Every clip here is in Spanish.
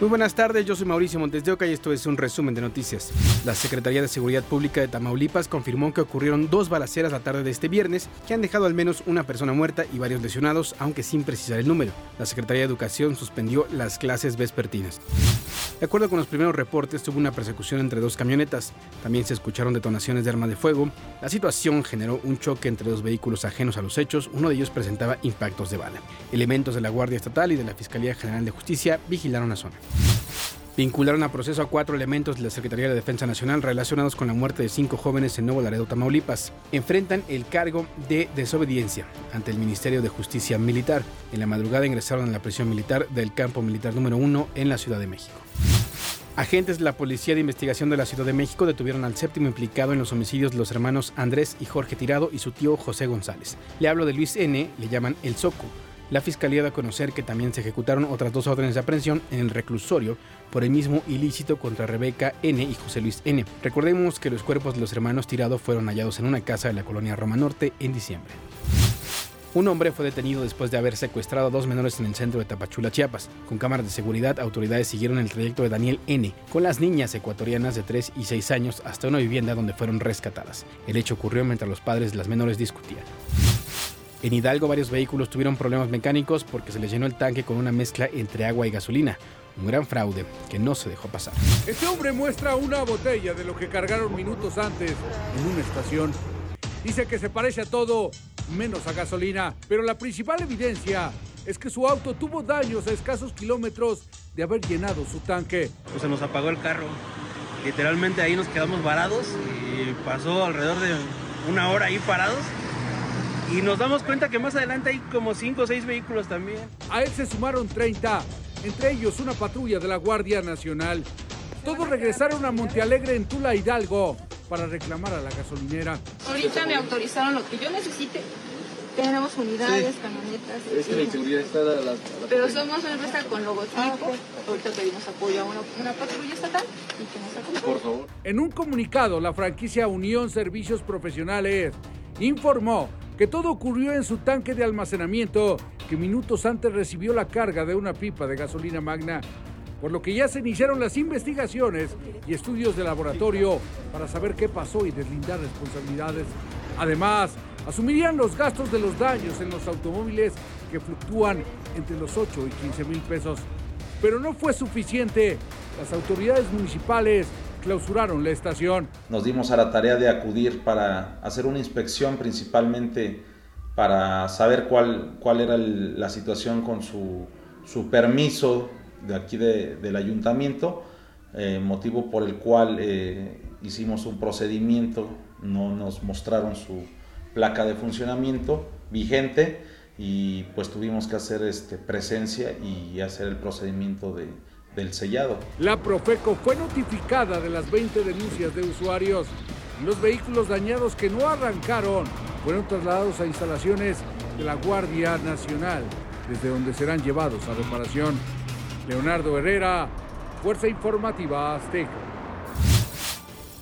Muy buenas tardes, yo soy Mauricio Montes de Oca y esto es un resumen de noticias. La Secretaría de Seguridad Pública de Tamaulipas confirmó que ocurrieron dos balaceras la tarde de este viernes que han dejado al menos una persona muerta y varios lesionados, aunque sin precisar el número. La Secretaría de Educación suspendió las clases vespertinas. De acuerdo con los primeros reportes, tuvo una persecución entre dos camionetas. También se escucharon detonaciones de arma de fuego. La situación generó un choque entre dos vehículos ajenos a los hechos. Uno de ellos presentaba impactos de bala. Elementos de la Guardia Estatal y de la Fiscalía General de Justicia vigilaron la zona. Vincularon a proceso a cuatro elementos de la Secretaría de Defensa Nacional relacionados con la muerte de cinco jóvenes en Nuevo Laredo, Tamaulipas. Enfrentan el cargo de desobediencia ante el Ministerio de Justicia Militar. En la madrugada ingresaron a la prisión militar del campo militar número uno en la Ciudad de México. Agentes de la Policía de Investigación de la Ciudad de México detuvieron al séptimo implicado en los homicidios de los hermanos Andrés y Jorge Tirado y su tío José González. Le hablo de Luis N., le llaman El Soco la Fiscalía da a conocer que también se ejecutaron otras dos órdenes de aprehensión en el reclusorio por el mismo ilícito contra Rebeca N. y José Luis N. Recordemos que los cuerpos de los hermanos tirados fueron hallados en una casa de la colonia Roma Norte en diciembre. Un hombre fue detenido después de haber secuestrado a dos menores en el centro de Tapachula, Chiapas. Con cámaras de seguridad, autoridades siguieron el trayecto de Daniel N. con las niñas ecuatorianas de 3 y 6 años hasta una vivienda donde fueron rescatadas. El hecho ocurrió mientras los padres de las menores discutían. En Hidalgo varios vehículos tuvieron problemas mecánicos porque se les llenó el tanque con una mezcla entre agua y gasolina. Un gran fraude que no se dejó pasar. Este hombre muestra una botella de lo que cargaron minutos antes en una estación. Dice que se parece a todo menos a gasolina, pero la principal evidencia es que su auto tuvo daños a escasos kilómetros de haber llenado su tanque. Pues se nos apagó el carro. Literalmente ahí nos quedamos varados y pasó alrededor de una hora ahí parados y nos damos cuenta que más adelante hay como 5 o 6 vehículos también. A él se sumaron 30, entre ellos una patrulla de la Guardia Nacional. Todos regresaron a Montealegre en Tula Hidalgo para reclamar a la gasolinera. Ahorita me autorizaron lo que yo necesite. Tenemos unidades, camionetas. Es que la seguridad está a la, la, Pero somos una empresa con logotipo. Ah, Ahorita pedimos apoyo a una, una patrulla estatal y que nos acompañe. Por favor. En un comunicado, la franquicia Unión Servicios Profesionales informó que todo ocurrió en su tanque de almacenamiento, que minutos antes recibió la carga de una pipa de gasolina magna, por lo que ya se iniciaron las investigaciones y estudios de laboratorio para saber qué pasó y deslindar responsabilidades. Además, asumirían los gastos de los daños en los automóviles que fluctúan entre los 8 y 15 mil pesos. Pero no fue suficiente. Las autoridades municipales clausuraron la estación. Nos dimos a la tarea de acudir para hacer una inspección principalmente para saber cuál, cuál era la situación con su, su, permiso de aquí de, del ayuntamiento, eh, motivo por el cual eh, hicimos un procedimiento, no nos mostraron su placa de funcionamiento vigente y pues tuvimos que hacer este, presencia y hacer el procedimiento de, del sellado. La Profeco fue notificada de las 20 denuncias de usuarios. Los vehículos dañados que no arrancaron fueron trasladados a instalaciones de la Guardia Nacional, desde donde serán llevados a reparación. Leonardo Herrera, Fuerza Informativa Azteca.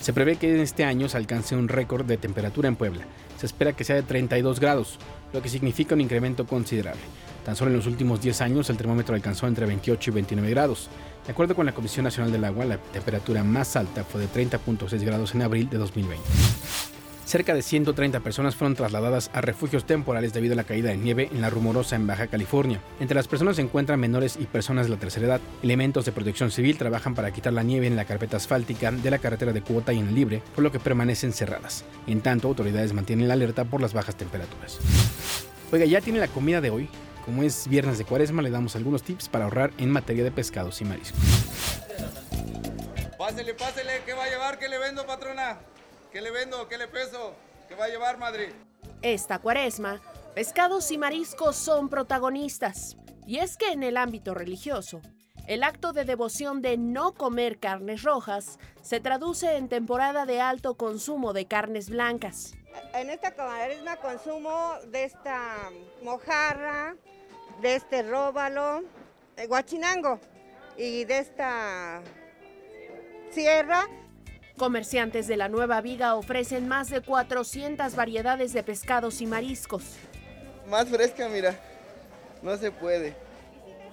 Se prevé que en este año se alcance un récord de temperatura en Puebla. Se espera que sea de 32 grados, lo que significa un incremento considerable. Tan solo en los últimos 10 años el termómetro alcanzó entre 28 y 29 grados. De acuerdo con la Comisión Nacional del Agua, la temperatura más alta fue de 30.6 grados en abril de 2020. Cerca de 130 personas fueron trasladadas a refugios temporales debido a la caída de nieve en la Rumorosa en Baja California. Entre las personas se encuentran menores y personas de la tercera edad. Elementos de protección civil trabajan para quitar la nieve en la carpeta asfáltica de la carretera de Cuota y en Libre, por lo que permanecen cerradas. En tanto, autoridades mantienen la alerta por las bajas temperaturas. Oiga, ¿ya tiene la comida de hoy? Como es viernes de cuaresma, le damos algunos tips para ahorrar en materia de pescados y mariscos. Pásele, pásele, ¿qué va a llevar? ¿Qué le vendo, patrona? ¿Qué le vendo? ¿Qué le peso? ¿Qué va a llevar, madre? Esta cuaresma, pescados y mariscos son protagonistas. Y es que en el ámbito religioso, el acto de devoción de no comer carnes rojas se traduce en temporada de alto consumo de carnes blancas. En esta cuaresma consumo de esta mojarra, de este róbalo, de guachinango y de esta sierra. Comerciantes de la Nueva Viga ofrecen más de 400 variedades de pescados y mariscos. Más fresca, mira, no se puede.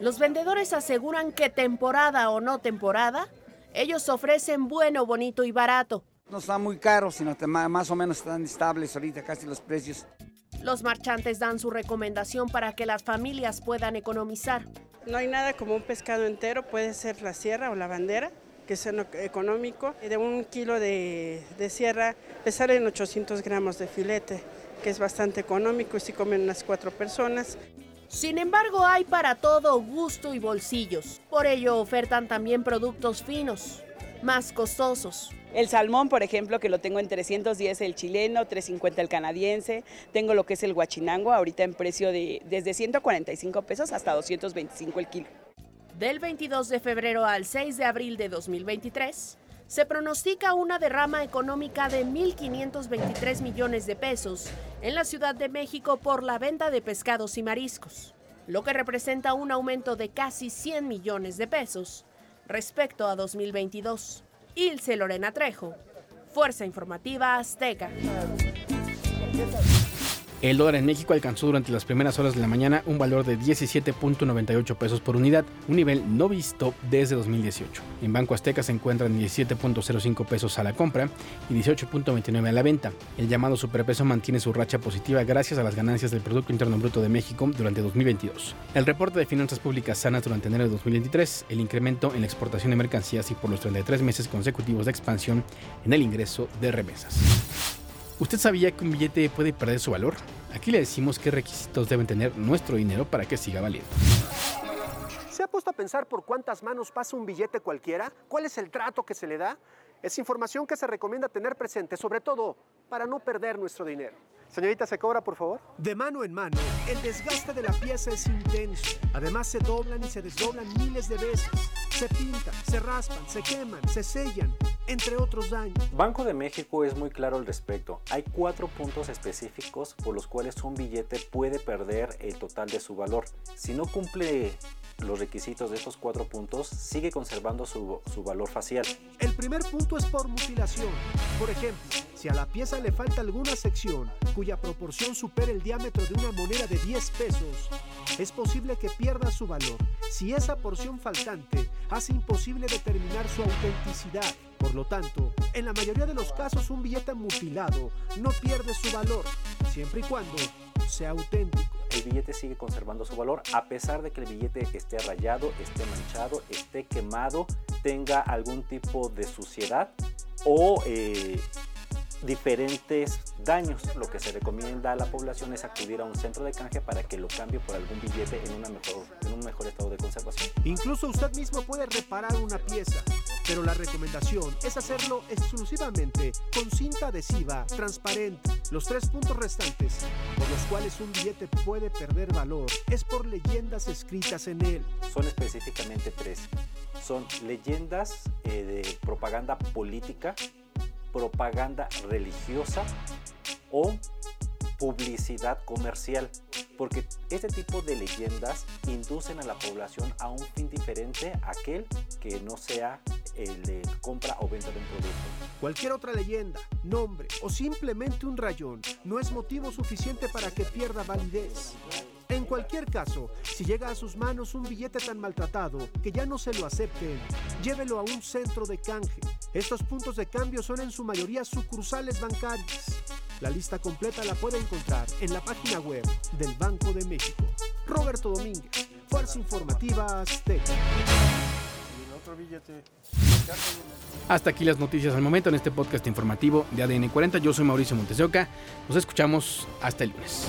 Los vendedores aseguran que temporada o no temporada, ellos ofrecen bueno, bonito y barato. No está muy caro, sino que más o menos están estables ahorita casi los precios. Los marchantes dan su recomendación para que las familias puedan economizar. No hay nada como un pescado entero, puede ser la sierra o la bandera, que es económico. De un kilo de, de sierra le salen 800 gramos de filete, que es bastante económico y si comen unas cuatro personas. Sin embargo, hay para todo gusto y bolsillos. Por ello ofertan también productos finos, más costosos. El salmón, por ejemplo, que lo tengo en 310 el chileno, 350 el canadiense. Tengo lo que es el guachinango, ahorita en precio de desde 145 pesos hasta 225 el kilo. Del 22 de febrero al 6 de abril de 2023, se pronostica una derrama económica de 1.523 millones de pesos en la Ciudad de México por la venta de pescados y mariscos, lo que representa un aumento de casi 100 millones de pesos respecto a 2022. Ilse Lorena Trejo, Fuerza Informativa Azteca. El dólar en México alcanzó durante las primeras horas de la mañana un valor de 17.98 pesos por unidad, un nivel no visto desde 2018. En Banco Azteca se encuentran 17.05 pesos a la compra y 18.29 a la venta. El llamado superpeso mantiene su racha positiva gracias a las ganancias del Producto Interno Bruto de México durante 2022. El reporte de finanzas públicas sanas durante enero de 2023, el incremento en la exportación de mercancías y por los 33 meses consecutivos de expansión en el ingreso de remesas. ¿Usted sabía que un billete puede perder su valor? Aquí le decimos qué requisitos deben tener nuestro dinero para que siga valiendo. ¿Se ha puesto a pensar por cuántas manos pasa un billete cualquiera? ¿Cuál es el trato que se le da? Es información que se recomienda tener presente, sobre todo para no perder nuestro dinero. Señorita, ¿se cobra, por favor? De mano en mano, el desgaste de la pieza es intenso. Además, se doblan y se desdoblan miles de veces. Se pintan, se raspan, se queman, se sellan, entre otros daños. Banco de México es muy claro al respecto. Hay cuatro puntos específicos por los cuales un billete puede perder el total de su valor. Si no cumple los requisitos de estos cuatro puntos, sigue conservando su, su, valor facial. El primer punto es por mutilación. Por ejemplo, si a la pieza le falta alguna sección cuya proporción supere el diámetro de una moneda de 10 pesos, es posible que pierda su valor si esa porción faltante hace imposible determinar su autenticidad. Por lo tanto, en la mayoría de los casos un billete mutilado no pierde su valor, siempre y cuando sea auténtico. El billete sigue conservando su valor a pesar de que el billete esté rayado, esté manchado, esté quemado, tenga algún tipo de suciedad o eh, diferentes daños. Lo que se recomienda a la población es acudir a un centro de canje para que lo cambie por algún billete en, una mejor, en un mejor estado de conservación. Incluso usted mismo puede reparar una pieza, pero la recomendación es hacerlo exclusivamente con cinta adhesiva transparente. Los tres puntos restantes por los cuales un billete puede perder valor es por leyendas escritas en él. Son específicamente tres. Son leyendas eh, de propaganda política, propaganda religiosa o publicidad comercial, porque este tipo de leyendas inducen a la población a un fin diferente a aquel que no sea el de compra o venta de un producto. Cualquier otra leyenda, nombre o simplemente un rayón no es motivo suficiente para que pierda validez. En cualquier caso, si llega a sus manos un billete tan maltratado que ya no se lo acepten, llévelo a un centro de canje. Estos puntos de cambio son en su mayoría sucursales bancarias. La lista completa la puede encontrar en la página web del Banco de México. Roberto Domínguez, Fuerza Informativa Azteca. Hasta aquí las noticias al momento en este podcast informativo de ADN 40. Yo soy Mauricio Montesioca. Nos escuchamos hasta el lunes.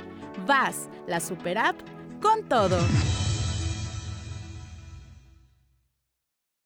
VAS, la super app con todo.